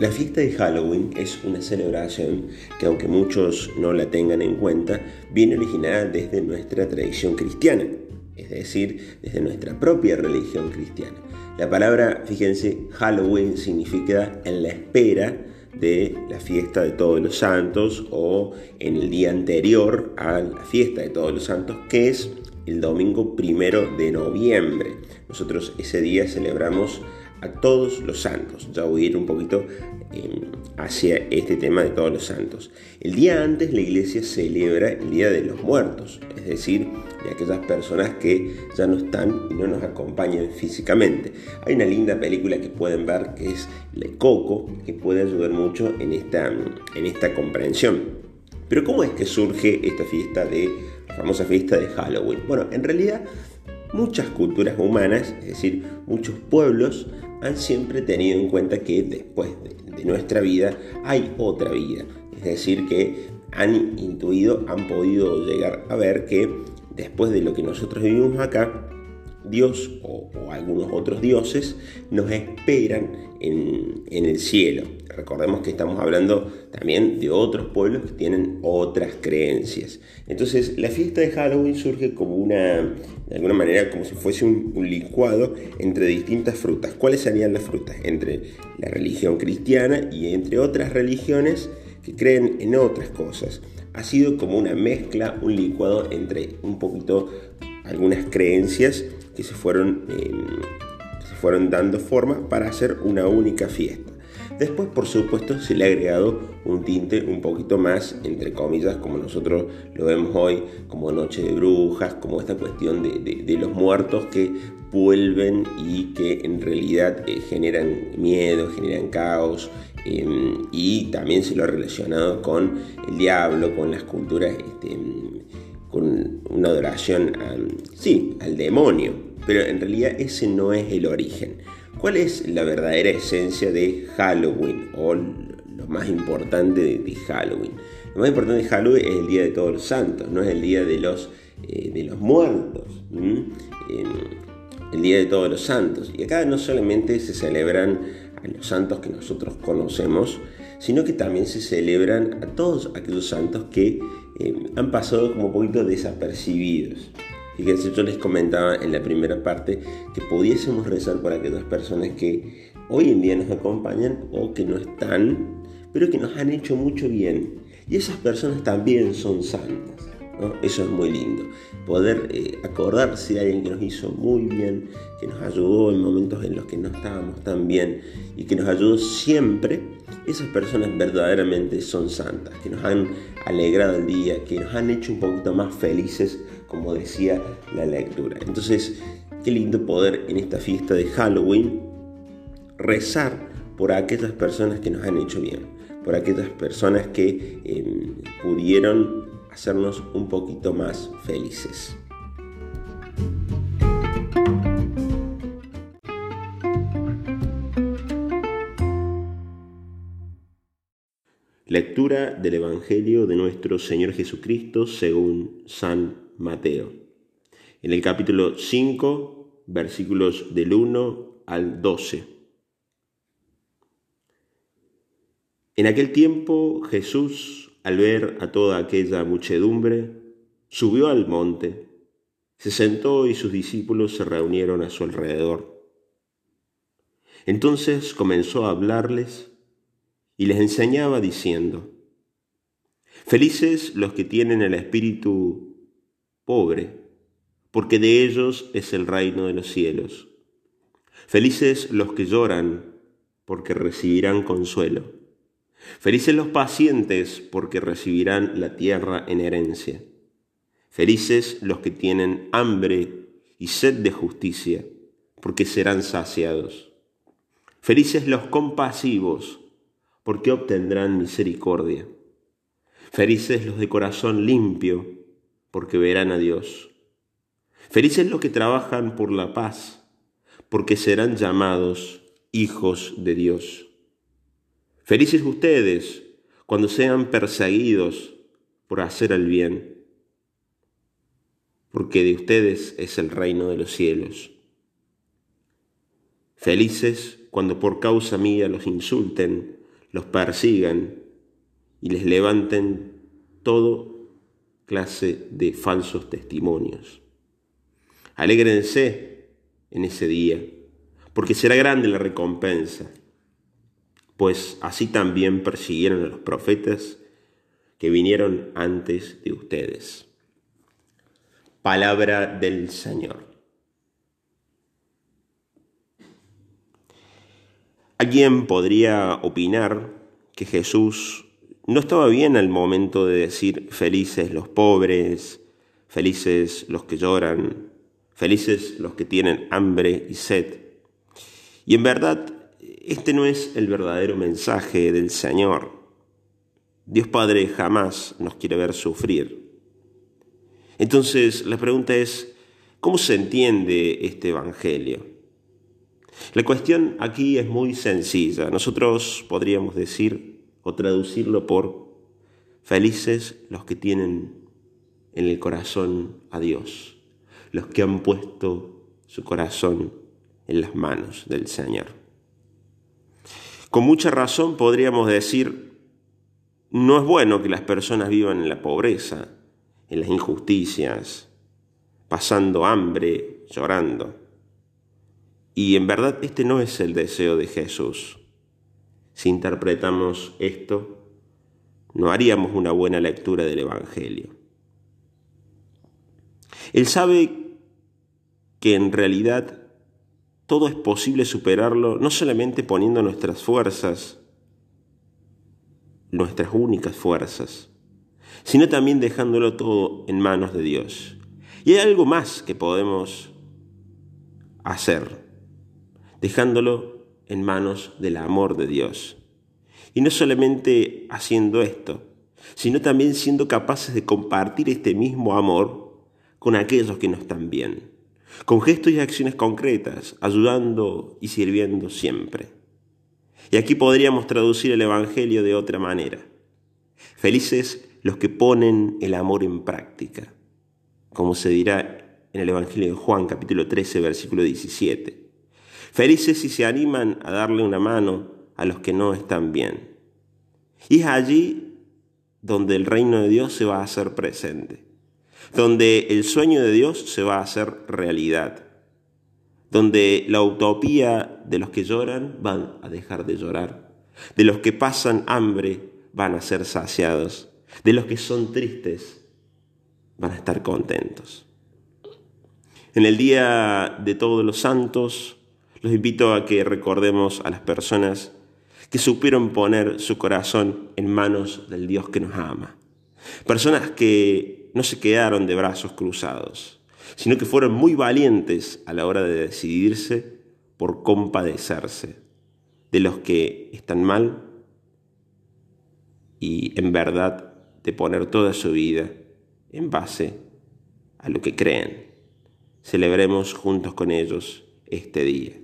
La fiesta de Halloween es una celebración que aunque muchos no la tengan en cuenta, viene originada desde nuestra tradición cristiana, es decir, desde nuestra propia religión cristiana. La palabra, fíjense, Halloween significa en la espera de la fiesta de todos los santos o en el día anterior a la fiesta de todos los santos, que es el domingo primero de noviembre. Nosotros ese día celebramos a todos los santos. Ya voy a ir un poquito em, hacia este tema de todos los santos. El día antes la iglesia celebra el Día de los Muertos, es decir, de aquellas personas que ya no están y no nos acompañan físicamente. Hay una linda película que pueden ver que es Le Coco, que puede ayudar mucho en esta, en esta comprensión. Pero ¿cómo es que surge esta fiesta de, la famosa fiesta de Halloween? Bueno, en realidad muchas culturas humanas, es decir, muchos pueblos, han siempre tenido en cuenta que después de, nuestra vida hay otra vida. Es decir, que han intuido, han podido llegar a ver que después de lo que nosotros vivimos acá, Dios o, algunos otros dioses nos esperan en, el cielo. Recordemos que estamos hablando también de otros pueblos que tienen otras creencias. Entonces la fiesta de Halloween surge como una, de alguna manera, como si fuese un, licuado entre distintas frutas. ¿Cuáles serían las frutas? Entre la religión cristiana y entre otras religiones que creen en otras cosas. Ha sido como una mezcla, un licuado entre un poquito algunas creencias que se fueron, em, se fueron dando forma para hacer una única fiesta. Después, por supuesto, se le ha agregado un tinte un poquito más, entre comillas, como nosotros lo vemos hoy, como Noche de Brujas, como esta cuestión de, los muertos que vuelven y que en realidad eh, generan miedo, generan caos, em, y también se lo ha relacionado con el diablo, con las culturas este, con una adoración sí, al demonio, pero en realidad ese no es el origen. ¿Cuál es la verdadera esencia de Halloween o lo más importante de, Halloween? Lo más importante de Halloween es el Día de Todos los Santos, no es el Día de los, eh, de los Muertos, el Día de Todos los Santos. Y acá no solamente se celebran a los santos que nosotros conocemos, sino que también se celebran a todos aquellos santos que eh, han pasado como un poquito desapercibidos. Fíjense, yo les comentaba en la primera parte que pudiésemos rezar por aquellas personas que hoy en día nos acompañan o que no están, pero que nos han hecho mucho bien. Y esas personas también son santas. Eso es muy lindo. Poder eh, acordarse de alguien que nos hizo muy bien, que nos ayudó en momentos en los que no estábamos tan bien y que nos ayudó siempre. Esas personas verdaderamente son santas, que nos han alegrado el día, que nos han hecho un poquito más felices, como decía la lectura. Entonces, qué lindo poder en esta fiesta de Halloween rezar por aquellas personas que nos han hecho bien, por aquellas personas que em, pudieron hacernos un poquito más felices. Lectura del Evangelio de nuestro Señor Jesucristo según San Mateo. En el capítulo 5, versículos del 1 al 12. En aquel tiempo Jesús al ver a toda aquella muchedumbre, subió al monte, se sentó y sus discípulos se reunieron a su alrededor. Entonces comenzó a hablarles y les enseñaba diciendo, Felices los que tienen el espíritu pobre, porque de ellos es el reino de los cielos. Felices los que lloran, porque recibirán consuelo. Felices los pacientes porque recibirán la tierra en herencia. Felices los que tienen hambre y sed de justicia porque serán saciados. Felices los compasivos porque obtendrán misericordia. Felices los de corazón limpio porque verán a Dios. Felices los que trabajan por la paz porque serán llamados hijos de Dios. Felices ustedes cuando sean perseguidos por hacer el bien, porque de ustedes es el reino de los cielos. Felices cuando por causa mía los insulten, los persigan y les levanten todo clase de falsos testimonios. Alégrense en ese día, porque será grande la recompensa, pues así también persiguieron a los profetas que vinieron antes de ustedes. Palabra del Señor. Alguien podría opinar que Jesús no estaba bien al momento de decir felices los pobres, felices los que lloran, felices los que tienen hambre y sed. Y en verdad, este no es el verdadero mensaje del Señor. Dios Padre jamás nos quiere ver sufrir. Entonces, la pregunta es, ¿cómo se entiende este Evangelio? La cuestión aquí es muy sencilla. Nosotros podríamos decir o traducirlo por felices los que tienen en el corazón a Dios, los que han puesto su corazón en las manos del Señor. Con mucha razón podríamos decir, no es bueno que las personas vivan en la pobreza, en las injusticias, pasando hambre, llorando. Y en verdad este no es el deseo de Jesús. Si interpretamos esto, no haríamos una buena lectura del Evangelio. Él sabe que en realidad todo es posible superarlo no solamente poniendo nuestras fuerzas, nuestras únicas fuerzas, sino también dejándolo todo en manos de Dios. Y hay algo más que podemos hacer dejándolo en manos del amor de Dios. Y no solamente haciendo esto, sino también siendo capaces de compartir este mismo amor con aquellos que no están bien, con gestos y acciones concretas, ayudando y sirviendo siempre. Y aquí podríamos traducir el Evangelio de otra manera. Felices los que ponen el amor en práctica, como se dirá en el Evangelio de Juan capítulo 13 versículo 17. Felices si se animan a darle una mano a los que no están bien. Y es allí donde el reino de Dios se va a hacer presente, donde el sueño de Dios se va a hacer realidad, donde la utopía de los que lloran van a dejar de llorar, de los que pasan hambre van a ser saciados, de los que son tristes van a estar contentos. En el día de todos los santos, los invito a que recordemos a las personas que supieron poner su corazón en manos del Dios que nos ama. Personas que no se quedaron de brazos cruzados, sino que fueron muy valientes a la hora de decidirse por compadecerse de los que están mal y en verdad de poner toda su vida en base a lo que creen. Celebremos juntos con ellos este día.